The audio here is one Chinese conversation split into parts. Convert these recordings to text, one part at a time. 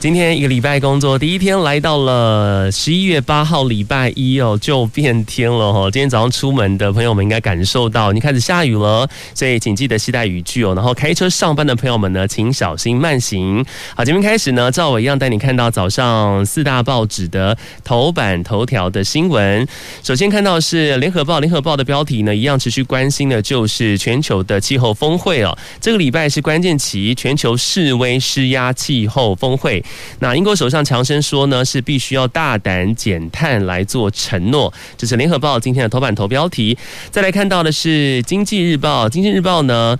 今天一个礼拜工作第一天来到了十一月八号礼拜一哦，就变天了哈。今天早上出门的朋友们应该感受到，你开始下雨了，所以请记得携带雨具哦。然后开车上班的朋友们呢，请小心慢行。好，节目开始呢，照我一样带你看到早上四大报纸的头版头条的新闻。首先看到是联合报，联合报的标题呢，一样持续关心的就是全球的气候峰会哦。这个礼拜是关键期，全球示威施压气候峰会。那英国首相强生说呢，是必须要大胆减碳来做承诺。这是联合报今天的头版头标题。再来看到的是经济日报，经济日报呢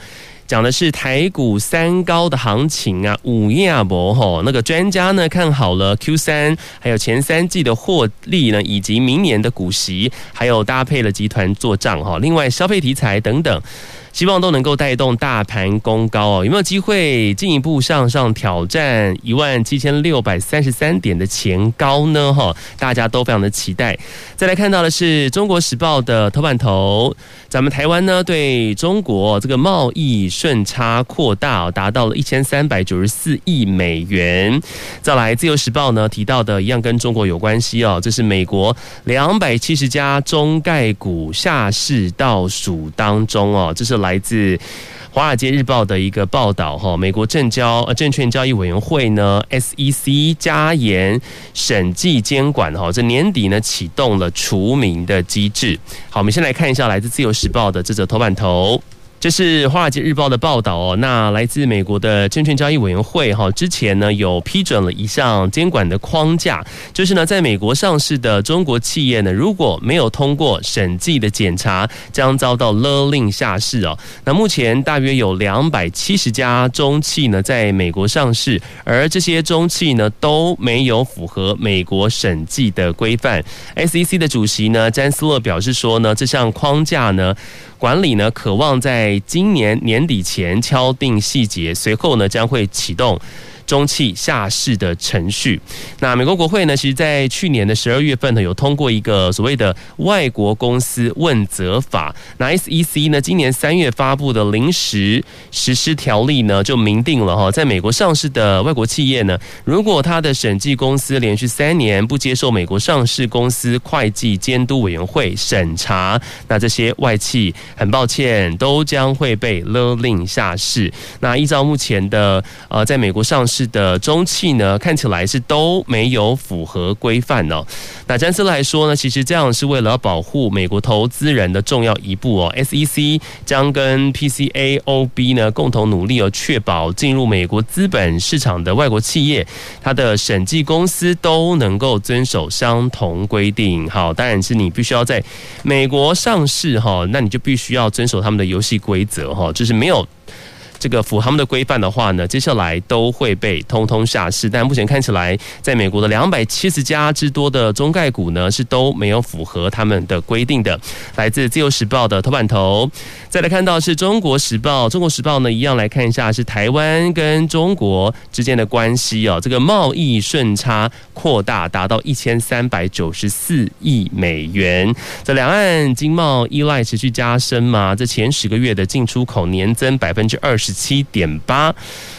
讲的是台股三高的行情啊，五亚博吼，那个专家呢看好了 Q 三，还有前三季的获利呢，以及明年的股息，还有搭配了集团做账哈。另外消费题材等等。希望都能够带动大盘攻高哦，有没有机会进一步向上挑战一万七千六百三十三点的前高呢？哈，大家都非常的期待。再来看到的是《中国时报》的头版头，咱们台湾呢对中国这个贸易顺差扩大，达到了一千三百九十四亿美元。再来，《自由时报》呢提到的一样跟中国有关系哦，这是美国两百七十家中概股下市倒数当中哦，这是来。来自《华尔街日报》的一个报道，哈，美国证交呃证券交易委员会呢 （SEC） 加严审计监管，哈，这年底呢启动了除名的机制。好，我们先来看一下来自《自由时报》的这则头版头。这是《华尔街日报》的报道哦。那来自美国的证券交易委员会哈，之前呢有批准了一项监管的框架，就是呢在美国上市的中国企业呢，如果没有通过审计的检查，将遭到勒令下市哦。那目前大约有两百七十家中企呢在美国上市，而这些中企呢都没有符合美国审计的规范。SEC 的主席呢詹斯勒表示说呢，这项框架呢。管理呢，渴望在今年年底前敲定细节，随后呢将会启动。中企下市的程序。那美国国会呢，其实在去年的十二月份呢，有通过一个所谓的外国公司问责法。那 SEC 呢，今年三月发布的临时实施条例呢，就明定了哈，在美国上市的外国企业呢，如果他的审计公司连续三年不接受美国上市公司会计监督委员会审查，那这些外企很抱歉，都将会被勒令下市。那依照目前的呃，在美国上市。是的，中企呢看起来是都没有符合规范哦。那詹斯来说呢，其实这样是为了保护美国投资人的重要一步哦。SEC 将跟 PCAOB 呢共同努力哦，确保进入美国资本市场的外国企业，它的审计公司都能够遵守相同规定。好，当然是你必须要在美国上市哈，那你就必须要遵守他们的游戏规则哈，就是没有。这个符合他们的规范的话呢，接下来都会被通通下市。但目前看起来，在美国的两百七十家之多的中概股呢，是都没有符合他们的规定的。来自《自由时报》的头版头，再来看到是中国时报，《中国时报》呢一样来看一下是台湾跟中国之间的关系哦。这个贸易顺差扩大，达到一千三百九十四亿美元。这两岸经贸依赖持续加深嘛？这前十个月的进出口年增百分之二十。十七点八。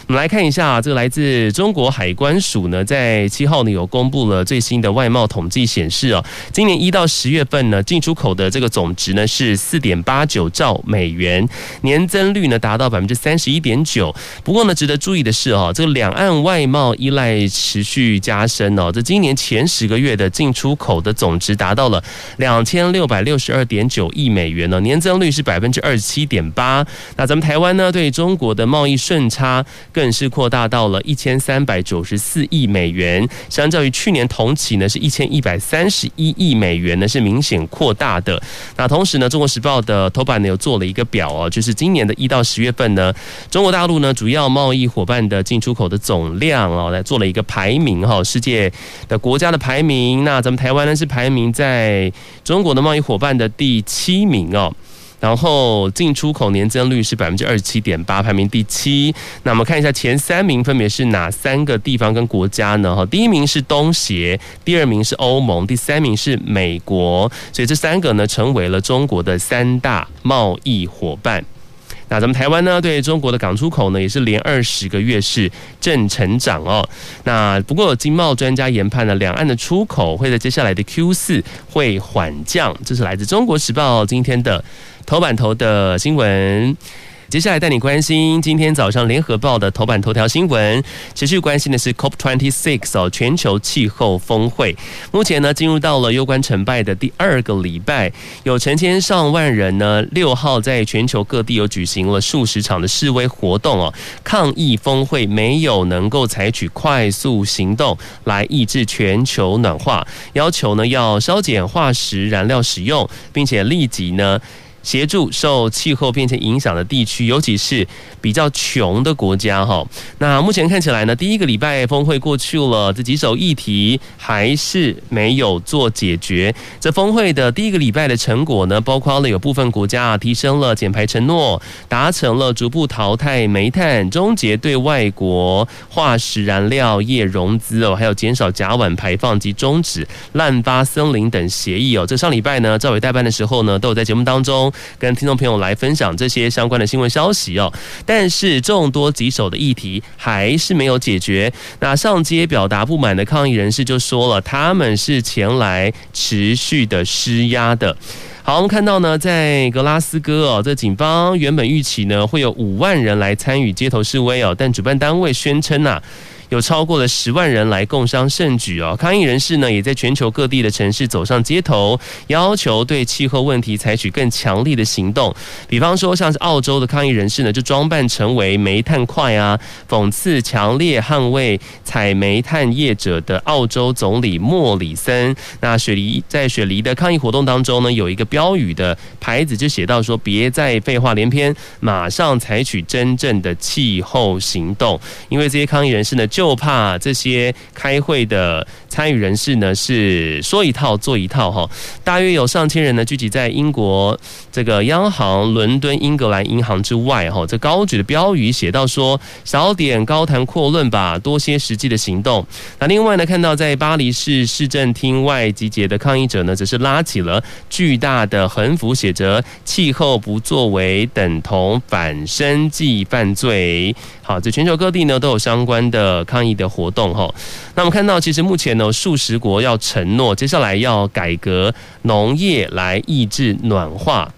我们来看一下，这个来自中国海关署呢，在七号呢有公布了最新的外贸统计显示哦，今年一到十月份呢，进出口的这个总值呢是四点八九兆美元，年增率呢达到百分之三十一点九。不过呢，值得注意的是哦，这个两岸外贸依赖持续加深哦，这今年前十个月的进出口的总值达到了两千六百六十二点九亿美元呢，年增率是百分之二十七点八。那咱们台湾呢，对中国的贸易顺差。更是扩大到了一千三百九十四亿美元，相较于去年同期呢，是一千一百三十一亿美元呢，是明显扩大的。那同时呢，《中国时报》的头版呢，有做了一个表哦，就是今年的一到十月份呢，中国大陆呢主要贸易伙伴的进出口的总量哦，来做了一个排名哈，世界的国家的排名。那咱们台湾呢是排名在中国的贸易伙伴的第七名哦。然后进出口年增率是百分之二十七点八，排名第七。那我们看一下前三名分别是哪三个地方跟国家呢？哈，第一名是东协，第二名是欧盟，第三名是美国。所以这三个呢，成为了中国的三大贸易伙伴。那咱们台湾呢，对中国的港出口呢，也是连二十个月是正成长哦。那不过经贸专家研判呢，两岸的出口会在接下来的 Q 四会缓降。这是来自中国时报今天的头版头的新闻。接下来带你关心今天早上联合报的头版头条新闻，持续关心的是 COP twenty six 哦，全球气候峰会。目前呢，进入到了攸关成败的第二个礼拜，有成千上万人呢，六号在全球各地有举行了数十场的示威活动哦，抗议峰会没有能够采取快速行动来抑制全球暖化，要求呢要削减化石燃料使用，并且立即呢。协助受气候变迁影响的地区，尤其是比较穷的国家哈。那目前看起来呢，第一个礼拜峰会过去了，这几首议题还是没有做解决。这峰会的第一个礼拜的成果呢，包括了有部分国家提升了减排承诺，达成了逐步淘汰煤炭、终结对外国化石燃料业融资哦，还有减少甲烷排放及终止滥发森林等协议哦。这上礼拜呢，赵伟代班的时候呢，都有在节目当中。跟听众朋友来分享这些相关的新闻消息哦，但是众多棘手的议题还是没有解决。那上街表达不满的抗议人士就说了，他们是前来持续的施压的。好，我们看到呢，在格拉斯哥哦，这警方原本预期呢会有五万人来参与街头示威哦，但主办单位宣称呐。有超过了十万人来共商盛举哦，抗议人士呢也在全球各地的城市走上街头，要求对气候问题采取更强力的行动。比方说，像是澳洲的抗议人士呢，就装扮成为煤炭块啊，讽刺强烈捍卫采煤炭业者的澳洲总理莫里森。那雪梨在雪梨的抗议活动当中呢，有一个标语的牌子就写到说：“别再废话连篇，马上采取真正的气候行动。”因为这些抗议人士呢，就怕这些开会的参与人士呢，是说一套做一套哈。大约有上千人呢，聚集在英国这个央行伦敦英格兰银行之外哈。这高举的标语写到说：“少点高谈阔论吧，多些实际的行动。”那另外呢，看到在巴黎市市政厅外集结的抗议者呢，则是拉起了巨大的横幅，写着“气候不作为等同反生计犯罪”。好，在全球各地呢，都有相关的抗议的活动哈。那我们看到，其实目前呢，数十国要承诺接下来要改革农业来抑制暖化。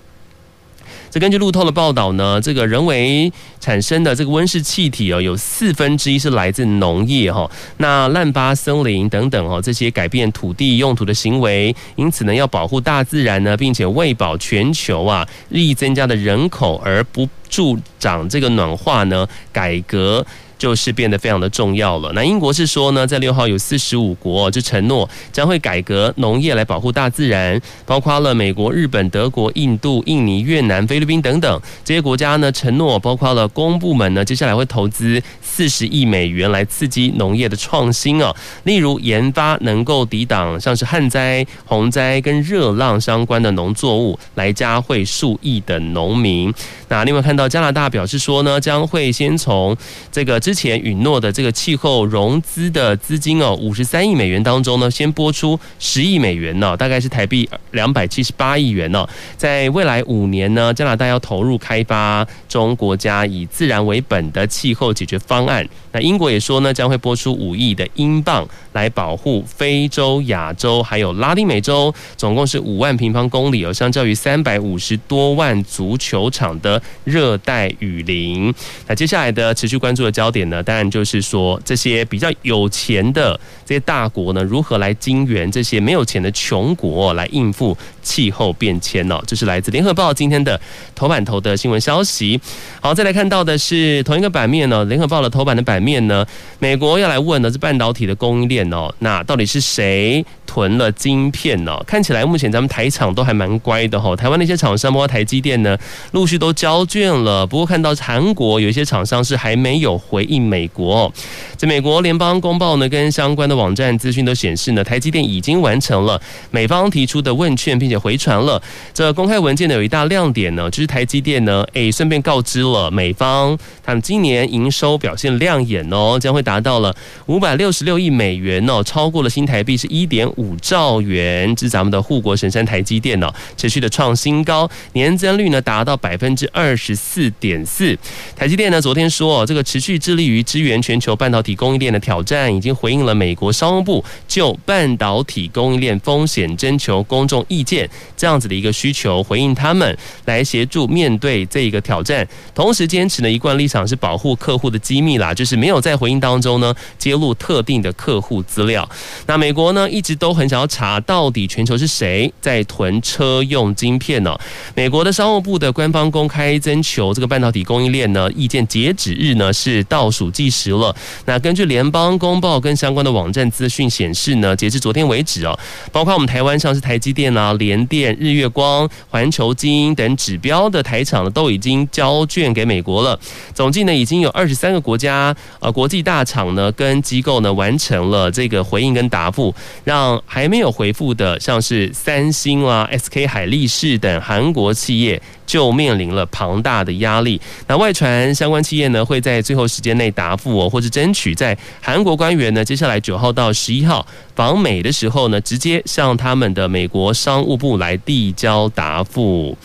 这根据路透的报道呢，这个人为产生的这个温室气体哦，有四分之一是来自农业哈。那滥伐森林等等哦，这些改变土地用途的行为，因此呢，要保护大自然呢，并且喂饱全球啊日益增加的人口，而不助长这个暖化呢，改革。就是变得非常的重要了。那英国是说呢，在六号有四十五国就承诺将会改革农业来保护大自然，包括了美国、日本、德国、印度、印尼、越南、菲律宾等等这些国家呢，承诺包括了公部门呢，接下来会投资四十亿美元来刺激农业的创新哦，例如研发能够抵挡像是旱灾、洪灾跟热浪相关的农作物，来加惠数亿的农民。那另外看到加拿大表示说呢，将会先从这个之前允诺的这个气候融资的资金哦，五十三亿美元当中呢，先拨出十亿美元呢，大概是台币两百七十八亿元呢，在未来五年呢，加拿大要投入开发中国家以自然为本的气候解决方案。那英国也说呢，将会拨出五亿的英镑来保护非洲、亚洲还有拉丁美洲，总共是五万平方公里哦，相较于三百五十多万足球场的热带雨林。那接下来的持续关注的焦点呢，当然就是说这些比较有钱的这些大国呢，如何来金援这些没有钱的穷国来应付气候变迁呢？这是来自联合报今天的头版头的新闻消息。好，再来看到的是同一个版面呢，联合报的头版的版面呢，美国要来问的是半导体的供应链哦，那到底是谁囤了晶片呢？看起来目前咱们台厂都还蛮乖的哈，台湾那些厂商包括台积电呢，陆续都交卷了。不过看到韩国有一些厂商是还没有回应美国。在美国联邦公报呢，跟相关的网站资讯都显示呢，台积电已经完成了美方提出的问卷，并且回传了。这公开文件呢有一大亮点呢，就是台积电呢，诶，顺便告知了美方，他们今年营收表现亮眼哦，将会达到了五百六十六亿美元哦，超过了新台币是一点五兆元。这是咱们的护国神山台积电哦，持续的创新高，年增率呢达到百分之二十四点四。台积电呢昨天说，这个持续致力于支援全球半导体供应链的挑战，已经回应了美国商务部就半导体供应链风险征求公众意见这样子的一个需求，回应他们来协助面对这一个挑战，同时坚持呢一贯立场是保护客户的机密啦，就是没有在回应当中呢揭露特定的客户资料。那美国呢一直都很想要查到底全球是谁在囤车用晶片呢？美国的商务部的官方公开征求这个半导体供应链呢意见截止日呢是倒数计时了。那根据联邦公报跟相关的网站资讯显示呢，截至昨天为止哦，包括我们台湾像是台积电啊、联电、日月光、环球晶等指标的台厂呢，都已经交卷给美国了。总计呢，已经有二十三个国家呃国际大厂呢跟机构呢完成了这个回应跟答复，让还没有回复的像是三星啊、SK 海力士等韩国企业。就面临了庞大的压力。那外传相关企业呢，会在最后时间内答复哦，或者争取在韩国官员呢，接下来九号到十一号访美的时候呢，直接向他们的美国商务部来递交答复。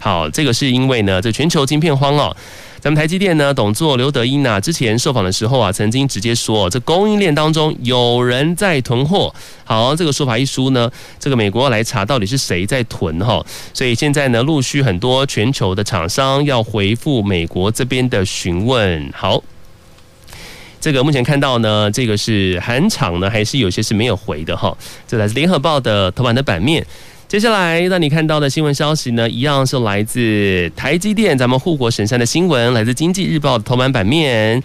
好，这个是因为呢，这全球晶片荒哦。咱们台积电呢，董座刘德音啊，之前受访的时候啊，曾经直接说，这供应链当中有人在囤货。好，这个说法一出呢，这个美国要来查到底是谁在囤哈，所以现在呢，陆续很多全球的厂商要回复美国这边的询问。好，这个目前看到呢，这个是韩厂呢，还是有些是没有回的哈。这来自联合报的头版的版面。接下来让你看到的新闻消息呢，一样是来自台积电，咱们护国神山的新闻，来自经济日报的头版版面。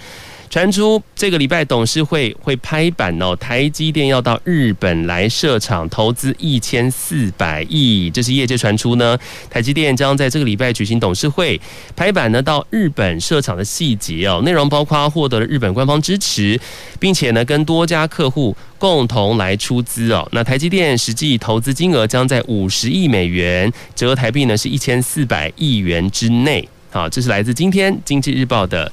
传出这个礼拜董事会会拍板哦，台积电要到日本来设厂，投资一千四百亿。这是业界传出呢，台积电将在这个礼拜举行董事会，拍板呢到日本设厂的细节哦，内容包括获得了日本官方支持，并且呢跟多家客户共同来出资哦。那台积电实际投资金额将在五十亿美元，折台币呢是一千四百亿元之内。好，这是来自今天经济日报的。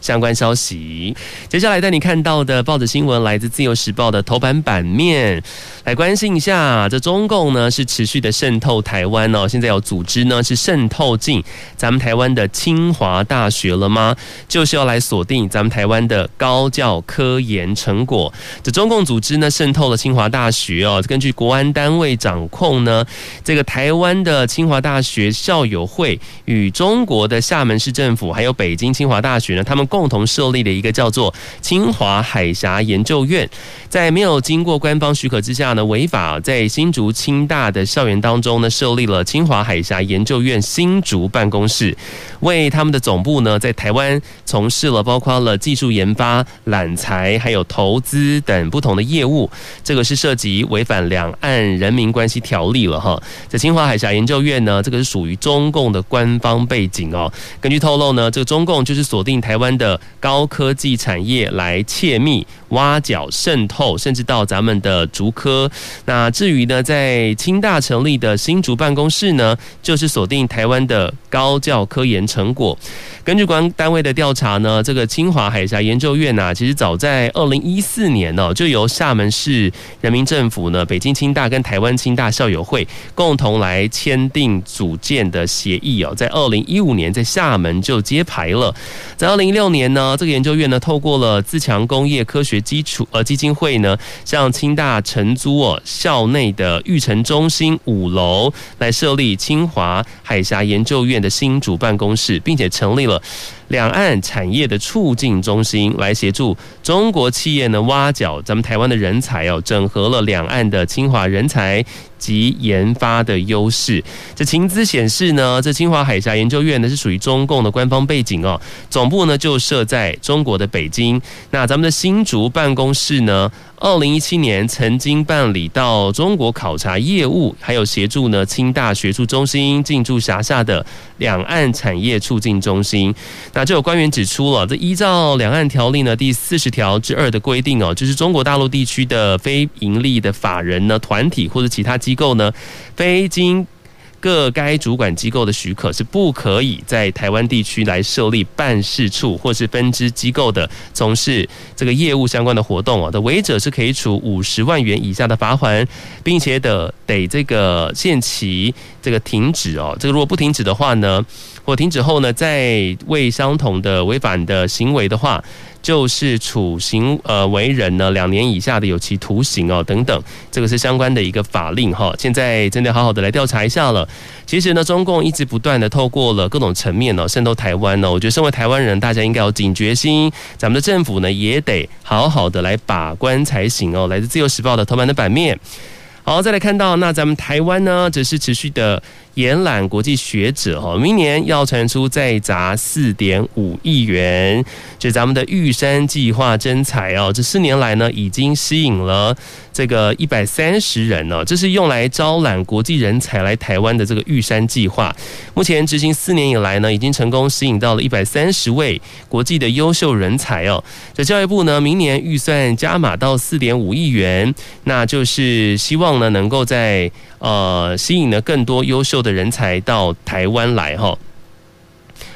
相关消息，接下来带你看到的报纸新闻来自《自由时报》的头版版面，来关心一下，这中共呢是持续的渗透台湾哦，现在有组织呢是渗透进咱们台湾的清华大学了吗？就是要来锁定咱们台湾的高教科研成果。这中共组织呢渗透了清华大学哦，根据国安单位掌控呢，这个台湾的清华大学校友会与中国的厦门市政府还有北京清华大学呢，他们。共同设立的一个叫做清华海峡研究院，在没有经过官方许可之下呢，违法在新竹清大的校园当中呢，设立了清华海峡研究院新竹办公室，为他们的总部呢，在台湾从事了包括了技术研发、揽才还有投资等不同的业务。这个是涉及违反两岸人民关系条例了哈。在清华海峡研究院呢，这个是属于中共的官方背景哦。根据透露呢，这个中共就是锁定台湾。的高科技产业来窃密、挖角、渗透，甚至到咱们的竹科。那至于呢，在清大成立的新竹办公室呢，就是锁定台湾的高教科研成果。根据官单位的调查呢，这个清华海峡研究院呐，其实早在二零一四年呢，就由厦门市人民政府呢、北京清大跟台湾清大校友会共同来签订组建的协议哦，在二零一五年在厦门就揭牌了，在二零一六年呢，这个研究院呢，透过了自强工业科学基础呃基金会呢，向清大承租哦校内的育成中心五楼来设立清华海峡研究院的新主办公室，并且成立了。两岸产业的促进中心来协助中国企业呢挖角咱们台湾的人才哦，整合了两岸的清华人才及研发的优势。这情资显示呢，这清华海峡研究院呢是属于中共的官方背景哦，总部呢就设在中国的北京。那咱们的新竹办公室呢，二零一七年曾经办理到中国考察业务，还有协助呢清大学术中心进驻辖下的两岸产业促进中心。那就有官员指出了，这依照两岸条例呢第四十条之二的规定哦，就是中国大陆地区的非营利的法人呢、团体或者其他机构呢，非经各该主管机构的许可是不可以在台湾地区来设立办事处或是分支机构的，从事这个业务相关的活动哦，的违者是可以处五十万元以下的罚锾，并且的得这个限期这个停止哦。这个如果不停止的话呢，或停止后呢，再为相同的违反的行为的话。就是处行呃为人呢两年以下的有期徒刑哦等等，这个是相关的一个法令哈。现在真的好好的来调查一下了。其实呢，中共一直不断的透过了各种层面呢渗透台湾呢。我觉得身为台湾人，大家应该有警觉心，咱们的政府呢也得好好的来把关才行哦。来自自由时报的头版的版面。好，再来看到那咱们台湾呢，则是持续的。延揽国际学者哈，明年要传出再砸四点五亿元，就咱们的玉山计划征才哦，这四年来呢，已经吸引了这个一百三十人哦，这是用来招揽国际人才来台湾的这个玉山计划。目前执行四年以来呢，已经成功吸引到了一百三十位国际的优秀人才哦。这教育部呢，明年预算加码到四点五亿元，那就是希望呢，能够在。呃，吸引了更多优秀的人才到台湾来哈，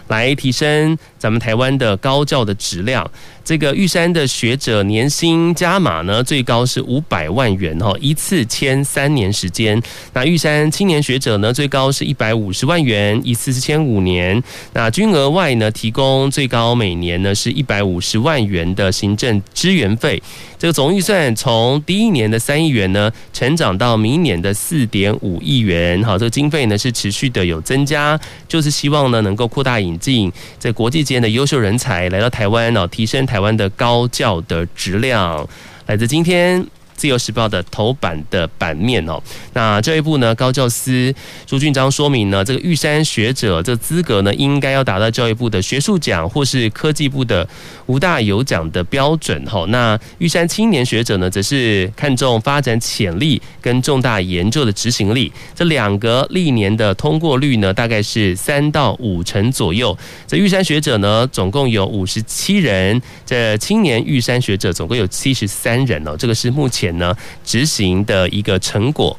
来提升咱们台湾的高教的质量。这个玉山的学者年薪加码呢，最高是五百万元哈，一次签三年时间。那玉山青年学者呢，最高是一百五十万元，一次是签五年。那均额外呢，提供最高每年呢是一百五十万元的行政支援费。这个总预算从第一年的三亿元呢，成长到明年的四点五亿元。好，这个经费呢是持续的有增加，就是希望呢能够扩大引进在国际间的优秀人才来到台湾哦，提升台湾的高教的质量。来自今天。自由时报的头版的版面哦，那教育部呢，高教司朱俊章说明呢，这个玉山学者这资格呢，应该要达到教育部的学术奖或是科技部的五大有奖的标准哈。那玉山青年学者呢，则是看重发展潜力跟重大研究的执行力，这两个历年的通过率呢，大概是三到五成左右。这玉山学者呢，总共有五十七人，这青年玉山学者总共有七十三人哦，这个是目前。呢，执行的一个成果。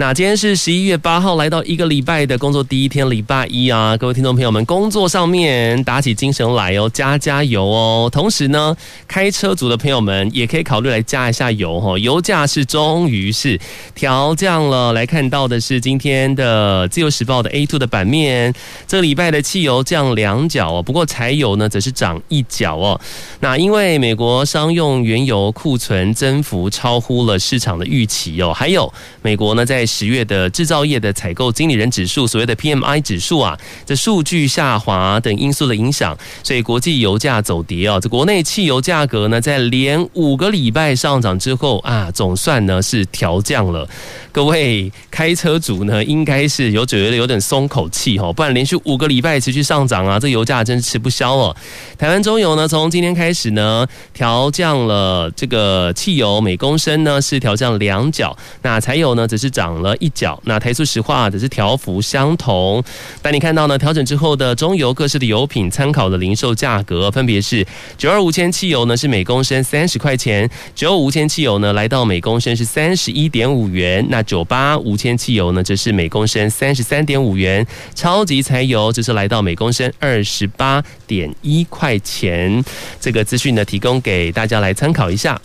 那今天是十一月八号，来到一个礼拜的工作第一天，礼拜一啊，各位听众朋友们，工作上面打起精神来哦，加加油哦。同时呢，开车族的朋友们也可以考虑来加一下油哈。油价是终于是调降了。来看到的是今天的自由时报的 A2 的版面，这礼拜的汽油降两角哦，不过柴油呢则是涨一角哦。那因为美国商用原油库存增幅超乎了市场的预期哦，还有美国呢在十月的制造业的采购经理人指数，所谓的 PMI 指数啊，这数据下滑等因素的影响，所以国际油价走跌啊。这国内汽油价格呢，在连五个礼拜上涨之后啊，总算呢是调降了。各位开车族呢，应该是有觉得有点松口气哈，不然连续五个礼拜持续上涨啊，这油价真是吃不消哦。台湾中油呢，从今天开始呢，调降了这个汽油每公升呢是调降两角，那柴油呢则是涨。了一角，那台塑石化则是调幅相同。但你看到呢，调整之后的中油各式的油品参考的零售价格，分别是九二无铅汽油呢是每公升三十块钱，九五无铅汽油呢来到每公升是三十一点五元，那九八无铅汽油呢则是每公升三十三点五元，超级柴油则是来到每公升二十八点一块钱。这个资讯呢提供给大家来参考一下。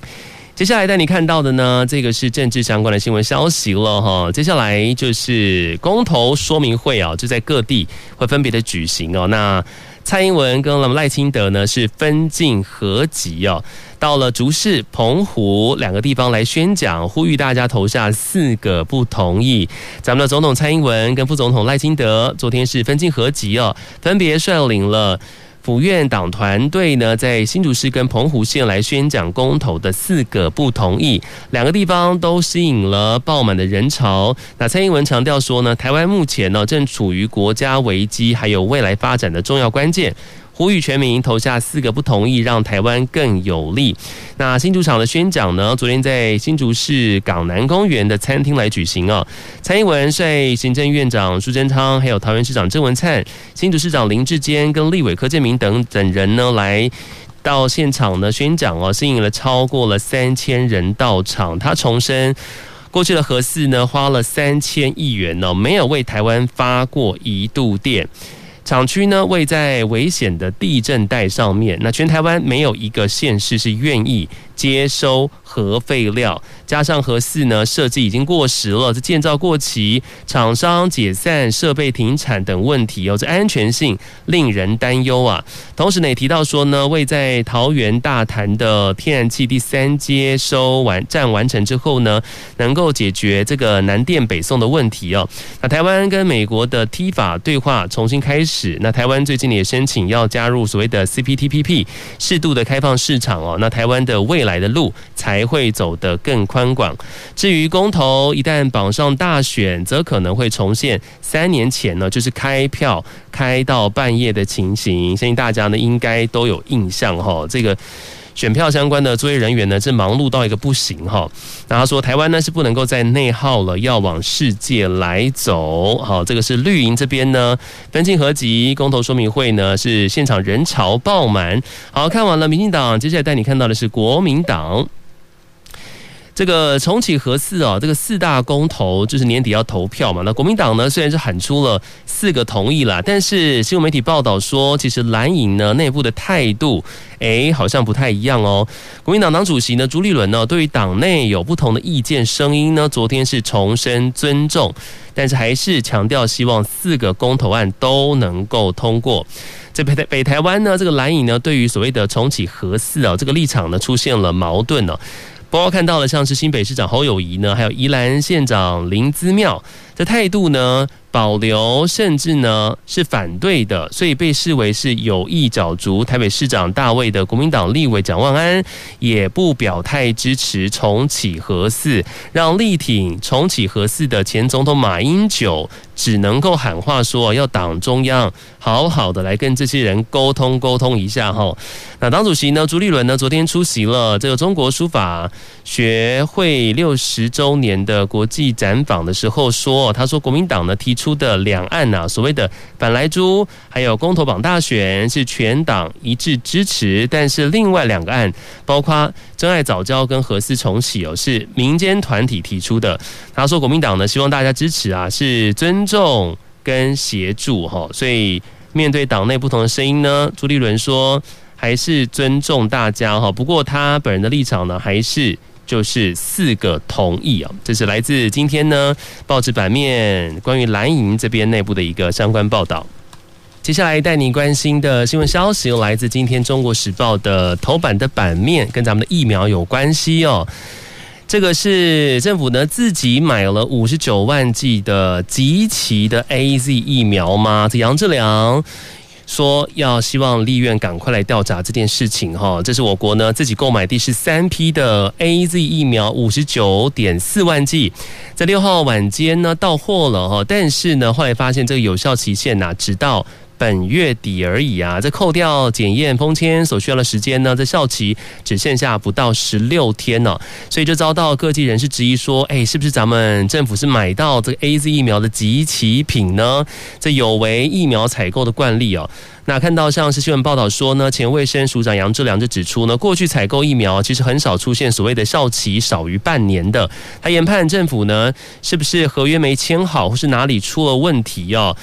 接下来带你看到的呢，这个是政治相关的新闻消息了哈。接下来就是公投说明会啊，就在各地会分别的举行哦。那蔡英文跟赖清德呢是分进合击哦，到了竹市、澎湖两个地方来宣讲，呼吁大家投下四个不同意。咱们的总统蔡英文跟副总统赖清德昨天是分进合击哦，分别率领了。府院党团队呢，在新竹市跟澎湖县来宣讲公投的四个不同意，两个地方都吸引了爆满的人潮。那蔡英文强调说呢，台湾目前呢正处于国家危机还有未来发展的重要关键。呼吁全民投下四个不同意，让台湾更有利。那新竹场的宣讲呢，昨天在新竹市港南公园的餐厅来举行啊。蔡英文率行政院长苏贞昌，还有桃园市长郑文灿、新竹市长林志坚跟立委柯建铭等等人呢，来到现场呢宣讲哦，吸引了超过了三千人到场。他重申，过去的核四呢花了三千亿元呢，没有为台湾发过一度电。厂区呢位在危险的地震带上面，那全台湾没有一个县市是愿意接收核废料，加上核四呢设计已经过时了，这建造过期，厂商解散、设备停产等问题哦，这安全性令人担忧啊。同时呢也提到说呢，位在桃园大潭的天然气第三接收完站完成之后呢，能够解决这个南电北送的问题哦。那台湾跟美国的 T 法对话重新开始，那台湾最近也申请要加入所谓的 CPTPP 适度的开放市场哦。那台湾的未来的路才会走得更宽广。至于公投，一旦绑上大选，则可能会重现三年前呢，就是开票开到半夜的情形。相信大家呢应该都有印象哈。这个选票相关的作业人员呢，是忙碌到一个不行哈。那他说，台湾呢是不能够再内耗了，要往世界来走。好，这个是绿营这边呢分进合集公投说明会呢是现场人潮爆满。好，看完了民进党，接下来带你看到的是国民党。这个重启核四啊，这个四大公投就是年底要投票嘛。那国民党呢，虽然是喊出了四个同意啦，但是新闻媒体报道说，其实蓝营呢内部的态度，诶，好像不太一样哦。国民党党主席呢朱立伦呢，对于党内有不同的意见声音呢，昨天是重申尊重，但是还是强调希望四个公投案都能够通过。在北台北台湾呢，这个蓝营呢，对于所谓的重启核四啊，这个立场呢出现了矛盾呢。包括看到了像是新北市长侯友谊呢，还有宜兰县长林姿妙的态度呢，保留甚至呢是反对的，所以被视为是有意角逐台北市长大位的国民党立委蒋万安也不表态支持重启核四，让力挺重启核四的前总统马英九只能够喊话说要党中央好好的来跟这些人沟通沟通一下哈。那党主席呢朱立伦呢昨天出席了这个中国书法学会六十周年的国际展访的时候说，他说国民党呢提出。的两案呐，所谓的反莱猪，还有公投榜大选是全党一致支持，但是另外两个案，包括真爱早教跟核四重启哦，是民间团体提出的。他说国民党呢希望大家支持啊，是尊重跟协助哈，所以面对党内不同的声音呢，朱立伦说还是尊重大家哈，不过他本人的立场呢还是。就是四个同意啊，这是来自今天呢报纸版面关于蓝营这边内部的一个相关报道。接下来带你关心的新闻消息，来自今天中国时报的头版的版面，跟咱们的疫苗有关系哦。这个是政府呢自己买了五十九万剂的集齐的 AZ 疫苗吗？这杨志良。说要希望立院赶快来调查这件事情哈，这是我国呢自己购买第十三批的 AZ 疫苗五十九点四万剂，在六号晚间呢到货了哈，但是呢后来发现这个有效期限呐，直到本月底而已啊，这扣掉检验封签所需要的时间呢，在效期只剩下不到十六天了，所以就遭到各界人士质疑说，哎，是不是咱们政府是买到这个 AZ 疫苗的集齐品呢？这有违疫苗采购的惯例哦。那看到像是新闻报道说呢，前卫生署长杨志良就指出呢，过去采购疫苗其实很少出现所谓的效期少于半年的。他研判政府呢，是不是合约没签好，或是哪里出了问题哦？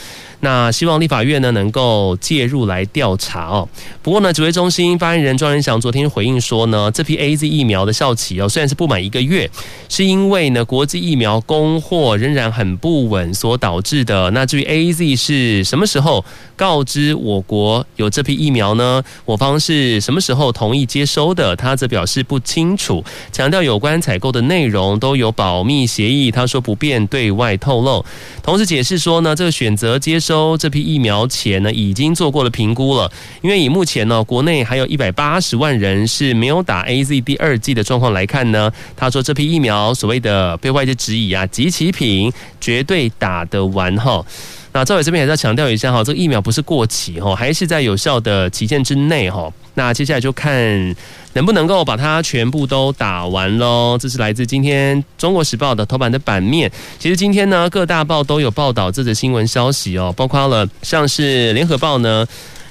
那希望立法院呢能够介入来调查哦。不过呢，指挥中心发言人庄人祥昨天回应说呢，这批 AZ 疫苗的效期哦，虽然是不满一个月，是因为呢国际疫苗供货仍然很不稳所导致的。那至于 AZ 是什么时候告知我国有这批疫苗呢？我方是什么时候同意接收的？他则表示不清楚，强调有关采购的内容都有保密协议。他说不便对外透露。同时解释说呢，这个选择接收这批疫苗前呢，已经做过了评估了。因为以目前呢，国内还有一百八十万人是没有打 AZ 第二剂的状况来看呢，他说这批疫苗所谓的被外界质疑啊，即期品绝对打得完哈。那赵伟这边还是要强调一下哈，这个疫苗不是过期哈，还是在有效的期限之内哈。那接下来就看能不能够把它全部都打完喽。这是来自今天《中国时报》的头版的版面。其实今天呢，各大报都有报道这则新闻消息哦，包括了像是《联合报》呢。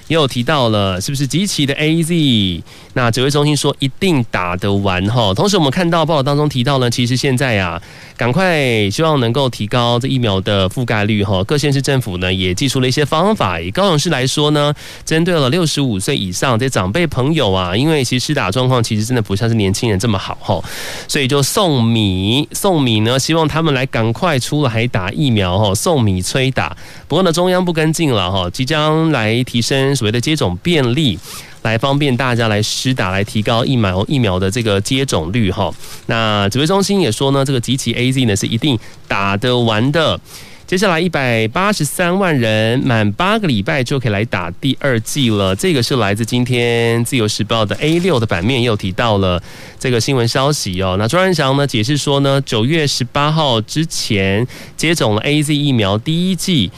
也有提到了，是不是集齐的 AZ？那指挥中心说一定打得完哈。同时，我们看到报道当中提到呢，其实现在呀，赶快希望能够提高这疫苗的覆盖率哈。各县市政府呢也寄出了一些方法。以高雄市来说呢，针对了六十五岁以上这长辈朋友啊，因为其实施打状况其实真的不像是年轻人这么好哈，所以就送米送米呢，希望他们来赶快出来打疫苗哈，送米催打。不过呢，中央不跟进了哈，即将来提升。所谓的接种便利，来方便大家来施打，来提高疫苗疫苗的这个接种率哈。那指挥中心也说呢，这个集齐 AZ 呢是一定打得完的。接下来一百八十三万人满八个礼拜就可以来打第二剂了。这个是来自今天自由时报的 A 六的版面，也有提到了这个新闻消息哦。那庄人祥呢解释说呢，九月十八号之前接种了 AZ 疫苗第一剂。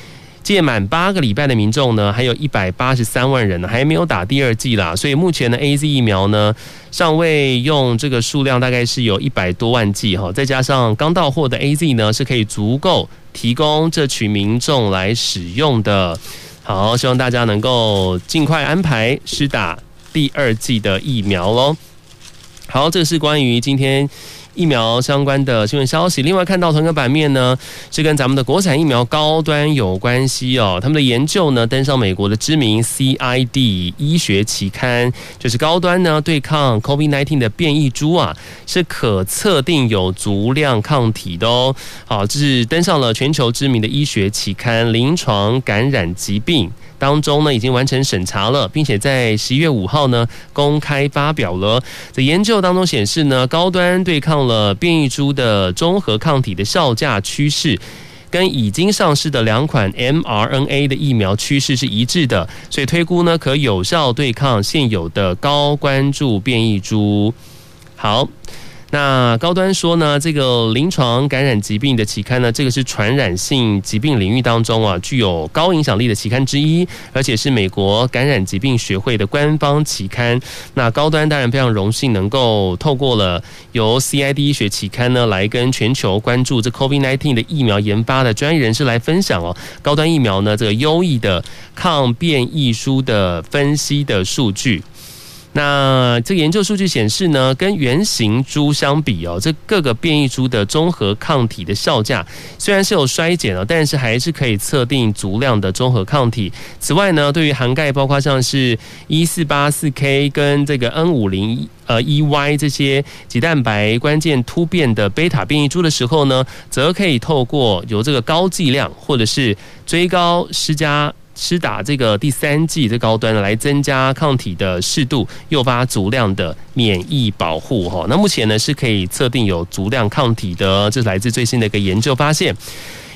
届满八个礼拜的民众呢，还有一百八十三万人呢，还没有打第二剂啦。所以目前的 AZ 疫苗呢，尚未用这个数量，大概是有一百多万剂哈。再加上刚到货的 AZ 呢，是可以足够提供这群民众来使用的。好，希望大家能够尽快安排施打第二剂的疫苗喽。好，这是关于今天。疫苗相关的新闻消息，另外看到同一个版面呢，是跟咱们的国产疫苗高端有关系哦。他们的研究呢登上美国的知名 CID 医学期刊，就是高端呢对抗 COVID-19 的变异株啊，是可测定有足量抗体的哦。好，这是登上了全球知名的医学期刊《临床感染疾病》。当中呢，已经完成审查了，并且在十一月五号呢公开发表了。在研究当中显示呢，高端对抗了变异株的中和抗体的效价趋势，跟已经上市的两款 mRNA 的疫苗趋势是一致的，所以推估呢可有效对抗现有的高关注变异株。好。那高端说呢，这个临床感染疾病的期刊呢，这个是传染性疾病领域当中啊具有高影响力的期刊之一，而且是美国感染疾病学会的官方期刊。那高端当然非常荣幸能够透过了由 CID 医学期刊呢来跟全球关注这 COVID-19 的疫苗研发的专业人士来分享哦，高端疫苗呢这个优异的抗变异株的分析的数据。那这研究数据显示呢，跟原型株相比哦，这各个变异株的中和抗体的效价虽然是有衰减了，但是还是可以测定足量的中和抗体。此外呢，对于涵盖包括像是一四八四 K 跟这个 N 五零呃 EY 这些棘蛋白关键突变的贝塔变异株的时候呢，则可以透过由这个高剂量或者是追高施加。施打这个第三剂的高端，来增加抗体的适度，诱发足量的免疫保护哈。那目前呢是可以测定有足量抗体的，这是来自最新的一个研究发现，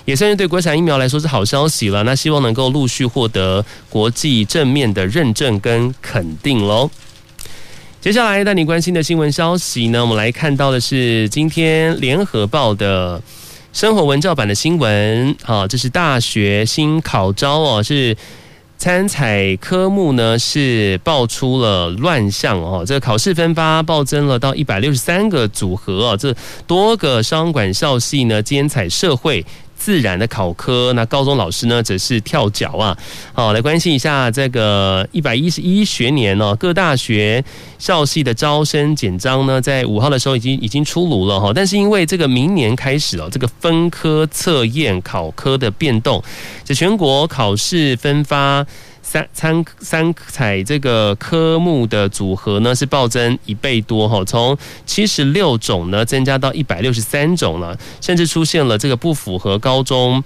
也算是对国产疫苗来说是好消息了。那希望能够陆续获得国际正面的认证跟肯定喽。接下来带你关心的新闻消息呢，我们来看到的是今天联合报的。生活文教版的新闻，啊，这是大学新考招哦，是参采科目呢是爆出了乱象哦，这个考试分发暴增了到一百六十三个组合啊，这多个商管校系呢兼采社会。自然的考科，那高中老师呢则是跳脚啊。好，来关心一下这个一百一十一学年哦，各大学校系的招生简章呢，在五号的时候已经已经出炉了哈。但是因为这个明年开始哦这个分科测验考科的变动，这全国考试分发。三参三彩这个科目的组合呢是暴增一倍多哈，从七十六种呢增加到一百六十三种了，甚至出现了这个不符合高中。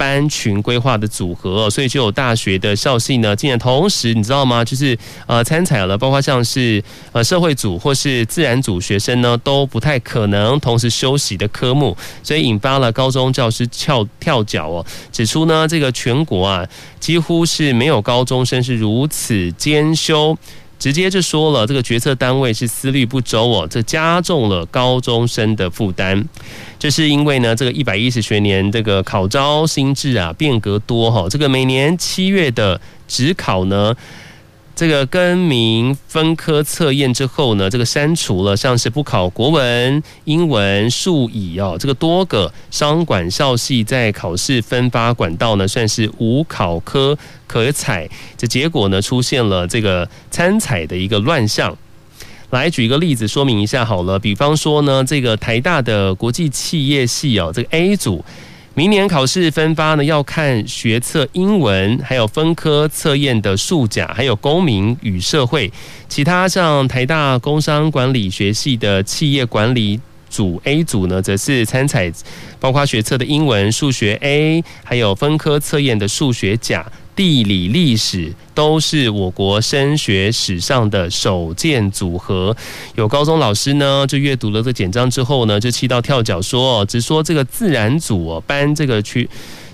班群规划的组合，所以就有大学的校系呢，竟然同时你知道吗？就是呃参采了，包括像是呃社会组或是自然组学生呢，都不太可能同时修习的科目，所以引发了高中教师跳跳脚哦。指出呢，这个全国啊，几乎是没有高中生是如此兼修直接就说了，这个决策单位是思虑不周哦，这加重了高中生的负担。这是因为呢，这个一百一十学年这个考招新制啊变革多哈，这个每年七月的指考呢。这个更名分科测验之后呢，这个删除了像是不考国文、英文、数以哦，这个多个商管校系在考试分发管道呢，算是无考科可采。这结果呢，出现了这个参采的一个乱象。来举一个例子说明一下好了，比方说呢，这个台大的国际企业系哦，这个 A 组。明年考试分发呢，要看学测英文，还有分科测验的数甲，还有公民与社会。其他像台大工商管理学系的企业管理组 A 组呢，则是参采包括学测的英文、数学 A，还有分科测验的数学甲。地理、历史都是我国升学史上的首见组合。有高中老师呢，就阅读了这简章之后呢，就气到跳脚说，只说这个自然组哦班这个区。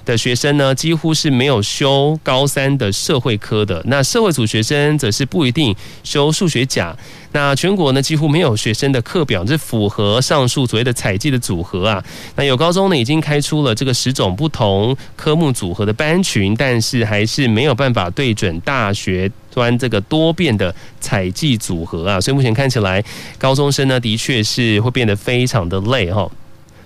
的学生呢，几乎是没有修高三的社会科的。那社会组学生则是不一定修数学甲。那全国呢，几乎没有学生的课表是符合上述所谓的采计的组合啊。那有高中呢，已经开出了这个十种不同科目组合的班群，但是还是没有办法对准大学端这个多变的采计组合啊。所以目前看起来，高中生呢，的确是会变得非常的累哈。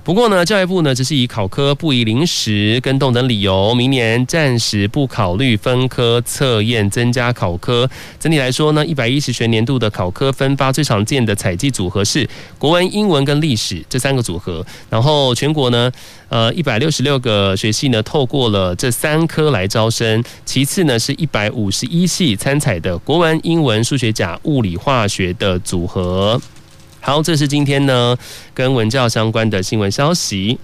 不过呢，教育部呢只是以考科不宜临时更动等理由，明年暂时不考虑分科测验增加考科。整体来说呢，一百一十学年度的考科分发最常见的采计组合是国文、英文跟历史这三个组合。然后全国呢，呃，一百六十六个学系呢透过了这三科来招生。其次呢，是一百五十一系参采的国文、英文、数学甲、物理、化学的组合。好，这是今天呢跟文教相关的新闻消息。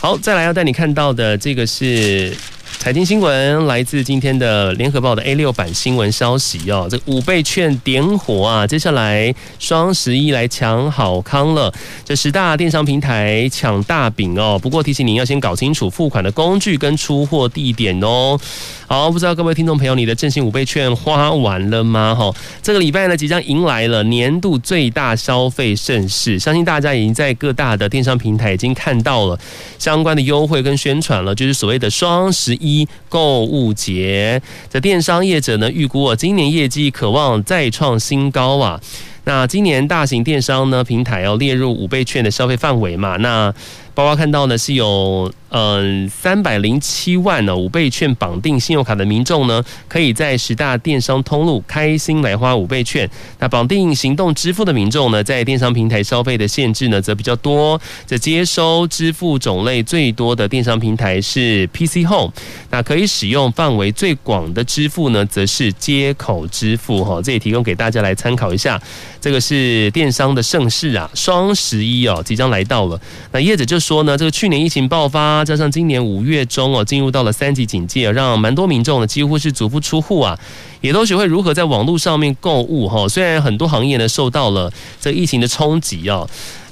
好，再来要带你看到的这个是。财经新闻来自今天的联合报的 A 六版新闻消息哦，这五倍券点火啊！接下来双十一来抢好康了，这十大电商平台抢大饼哦。不过提醒您要先搞清楚付款的工具跟出货地点哦。好，不知道各位听众朋友，你的振兴五倍券花完了吗？哈，这个礼拜呢即将迎来了年度最大消费盛事，相信大家已经在各大的电商平台已经看到了相关的优惠跟宣传了，就是所谓的双十一。一购物节，这电商业者呢预估啊，今年业绩可望再创新高啊。那今年大型电商呢平台要列入五倍券的消费范围嘛？那包括看到呢是有。嗯，三百零七万呢，五倍券绑定信用卡的民众呢，可以在十大电商通路开心来花五倍券。那绑定行动支付的民众呢，在电商平台消费的限制呢，则比较多。这接收支付种类最多的电商平台是 PC Home，那可以使用范围最广的支付呢，则是接口支付。哈，这也提供给大家来参考一下。这个是电商的盛世啊，双十一哦，即将来到了。那叶子就说呢，这个去年疫情爆发。加上今年五月中哦，进入到了三级警戒，让蛮多民众呢几乎是足不出户啊，也都学会如何在网络上面购物哈。虽然很多行业呢受到了这疫情的冲击啊。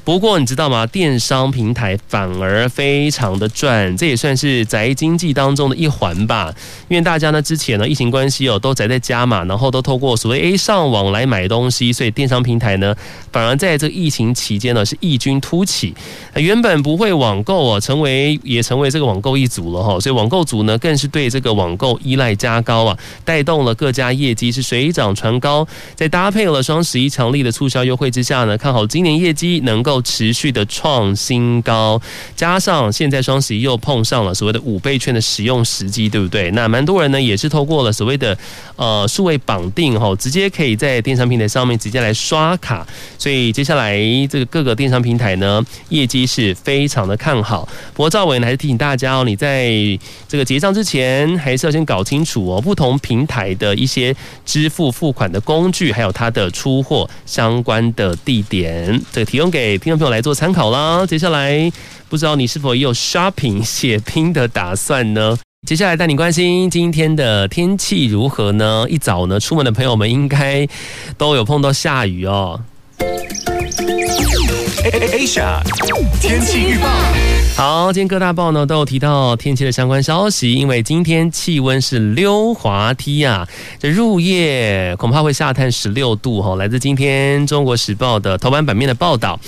不过你知道吗？电商平台反而非常的赚，这也算是宅经济当中的一环吧。因为大家呢之前呢疫情关系哦都宅在家嘛，然后都透过所谓 A 上网来买东西，所以电商平台呢反而在这个疫情期间呢是异军突起。原本不会网购哦，成为也成为这个网购一族了哈。所以网购族呢更是对这个网购依赖加高啊，带动了各家业绩是水涨船高。在搭配了双十一强力的促销优惠之下呢，看好今年业绩能够。持续的创新高，加上现在双十一又碰上了所谓的五倍券的使用时机，对不对？那蛮多人呢也是透过了所谓的呃数位绑定哈，直接可以在电商平台上面直接来刷卡，所以接下来这个各个电商平台呢业绩是非常的看好。不过赵伟呢还是提醒大家哦，你在这个结账之前还是要先搞清楚哦，不同平台的一些支付付款的工具，还有它的出货相关的地点，这个提供给。听众朋友来做参考啦。接下来，不知道你是否也有 shopping 血拼的打算呢？接下来带你关心今天的天气如何呢？一早呢，出门的朋友们应该都有碰到下雨哦。Asia 天气预报。好，今天各大报呢都有提到天气的相关消息，因为今天气温是溜滑梯啊，这入夜恐怕会下探十六度哈。来自今天中国时报的头版版面的报道。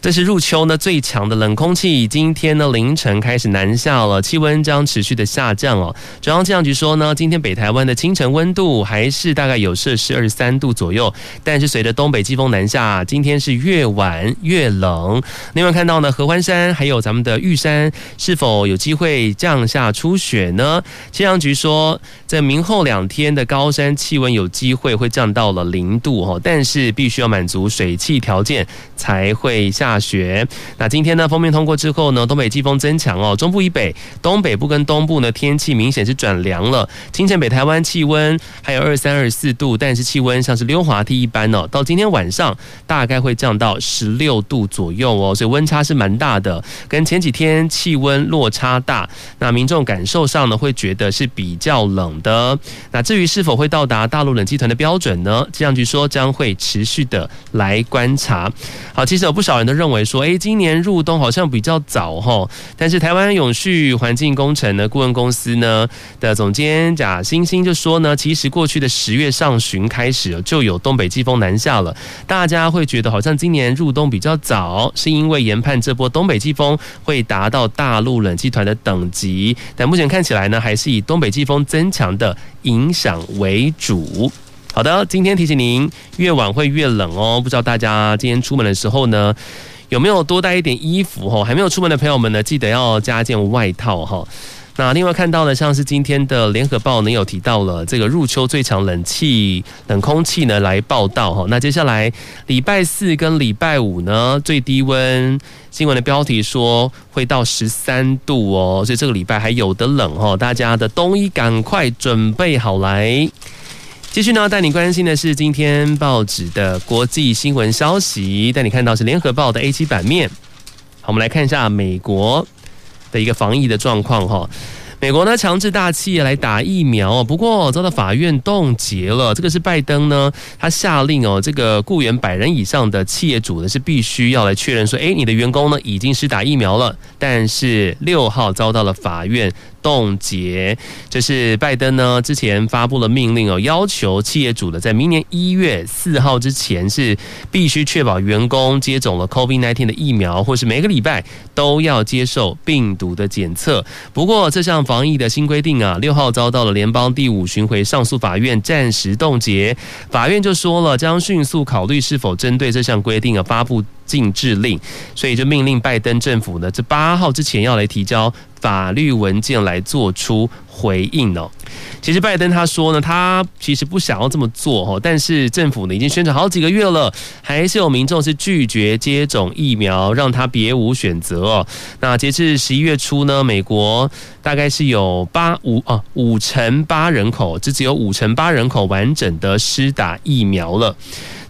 这是入秋呢最强的冷空气，今天呢凌晨开始南下了，气温将持续的下降哦。中央气象局说呢，今天北台湾的清晨温度还是大概有摄氏二十三度左右，但是随着东北季风南下，今天是越晚越冷。另外看到呢，合欢山还有咱们的玉山是否有机会降下初雪呢？气象局说，在明后两天的高山气温有机会会降到了零度哈，但是必须要满足水汽条件才会下。大雪。那今天呢，封面通过之后呢，东北季风增强哦，中部以北、东北部跟东部呢，天气明显是转凉了。清晨北台湾气温还有二三二四度，但是气温像是溜滑梯一般哦。到今天晚上大概会降到十六度左右哦，所以温差是蛮大的，跟前几天气温落差大。那民众感受上呢，会觉得是比较冷的。那至于是否会到达大陆冷气团的标准呢？气象局说将会持续的来观察。好，其实有不少人都认为说，诶，今年入冬好像比较早哈，但是台湾永续环境工程呢顾问公司呢的总监贾欣欣就说呢，其实过去的十月上旬开始就有东北季风南下了，大家会觉得好像今年入冬比较早，是因为研判这波东北季风会达到大陆冷气团的等级，但目前看起来呢，还是以东北季风增强的影响为主。好的，今天提醒您，越晚会越冷哦。不知道大家今天出门的时候呢，有没有多带一点衣服？哈，还没有出门的朋友们呢，记得要加件外套哈。那另外看到呢，像是今天的联合报呢，有提到了这个入秋最强冷气冷空气呢来报道哈。那接下来礼拜四跟礼拜五呢，最低温新闻的标题说会到十三度哦，所以这个礼拜还有的冷哈，大家的冬衣赶快准备好来。继续呢，带你关心的是今天报纸的国际新闻消息。带你看到是联合报的 A7 版面。好，我们来看一下美国的一个防疫的状况哈。美国呢强制大企业来打疫苗，不过遭到法院冻结了。这个是拜登呢，他下令哦，这个雇员百人以上的企业主呢是必须要来确认说，诶，你的员工呢已经是打疫苗了。但是六号遭到了法院。冻结，这是拜登呢之前发布了命令哦，要求企业主的在明年一月四号之前是必须确保员工接种了 COVID-19 的疫苗，或是每个礼拜都要接受病毒的检测。不过这项防疫的新规定啊，六号遭到了联邦第五巡回上诉法院暂时冻结。法院就说了，将迅速考虑是否针对这项规定啊发布禁制令，所以就命令拜登政府呢，这八号之前要来提交法律文件来做出回应哦。其实拜登他说呢，他其实不想要这么做哈，但是政府呢已经宣传好几个月了，还是有民众是拒绝接种疫苗，让他别无选择哦。那截至十一月初呢，美国大概是有八五啊五成八人口，这只有五成八人口完整的施打疫苗了。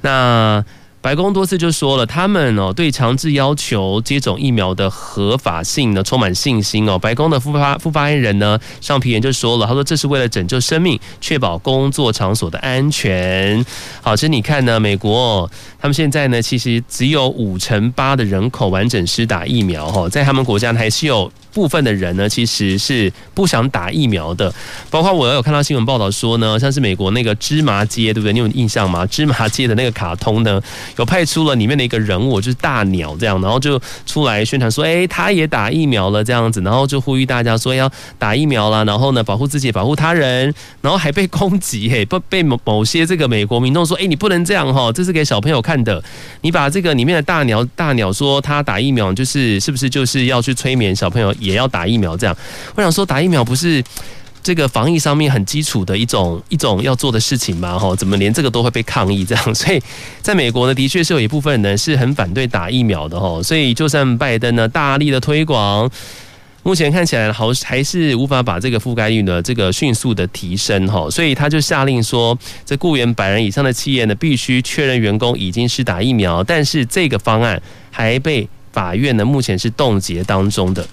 那白宫多次就说了，他们哦对强制要求接种疫苗的合法性呢充满信心哦。白宫的副发副发言人呢尚皮延就说了，他说这是为了拯救生命，确保工作场所的安全。好，其实你看呢，美国他们现在呢其实只有五成八的人口完整施打疫苗哈，在他们国家还是有。部分的人呢，其实是不想打疫苗的。包括我有看到新闻报道说呢，像是美国那个芝麻街，对不对？你有印象吗？芝麻街的那个卡通呢，有派出了里面的一个人物，就是大鸟这样，然后就出来宣传说，哎，他也打疫苗了这样子，然后就呼吁大家说要打疫苗啦，然后呢，保护自己，保护他人，然后还被攻击，嘿，不被某某些这个美国民众说，哎，你不能这样哈，这是给小朋友看的。你把这个里面的大鸟大鸟说他打疫苗，就是是不是就是要去催眠小朋友？也要打疫苗，这样我想说，打疫苗不是这个防疫上面很基础的一种一种要做的事情吗？哈，怎么连这个都会被抗议？这样，所以在美国呢，的确是有一部分人是很反对打疫苗的哈。所以，就算拜登呢大力的推广，目前看起来好还是无法把这个覆盖率呢这个迅速的提升哈。所以他就下令说，这雇员百人以上的企业呢，必须确认员工已经是打疫苗，但是这个方案还被。法院呢，目前是冻结当中的。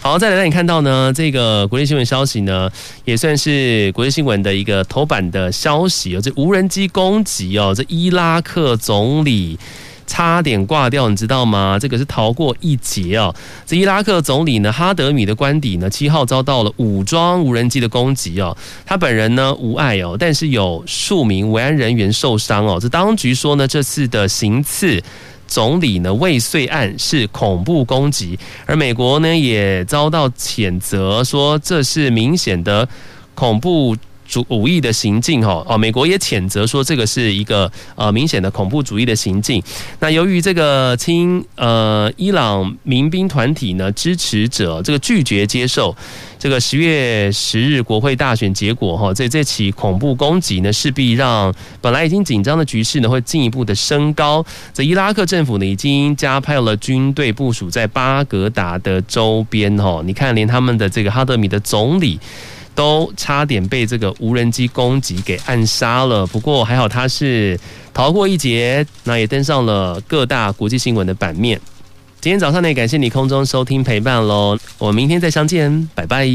好，再来让你看到呢，这个国际新闻消息呢，也算是国际新闻的一个头版的消息哦。这无人机攻击哦，这伊拉克总理差点挂掉，你知道吗？这个是逃过一劫哦。这伊拉克总理呢，哈德米的官邸呢，七号遭到了武装无人机的攻击哦。他本人呢无碍哦，但是有数名维安人员受伤哦。这当局说呢，这次的行刺总理呢未遂案是恐怖攻击，而美国呢也遭到谴责，说这是明显的恐怖。主武义的行径，哈哦，美国也谴责说这个是一个呃明显的恐怖主义的行径。那由于这个亲呃伊朗民兵团体呢支持者这个拒绝接受这个十月十日国会大选结果，哈，这这起恐怖攻击呢势必让本来已经紧张的局势呢会进一步的升高。这伊拉克政府呢已经加派了军队部署在巴格达的周边，哈，你看连他们的这个哈德米的总理。都差点被这个无人机攻击给暗杀了，不过还好他是逃过一劫，那也登上了各大国际新闻的版面。今天早上呢，感谢你空中收听陪伴喽，我们明天再相见，拜拜。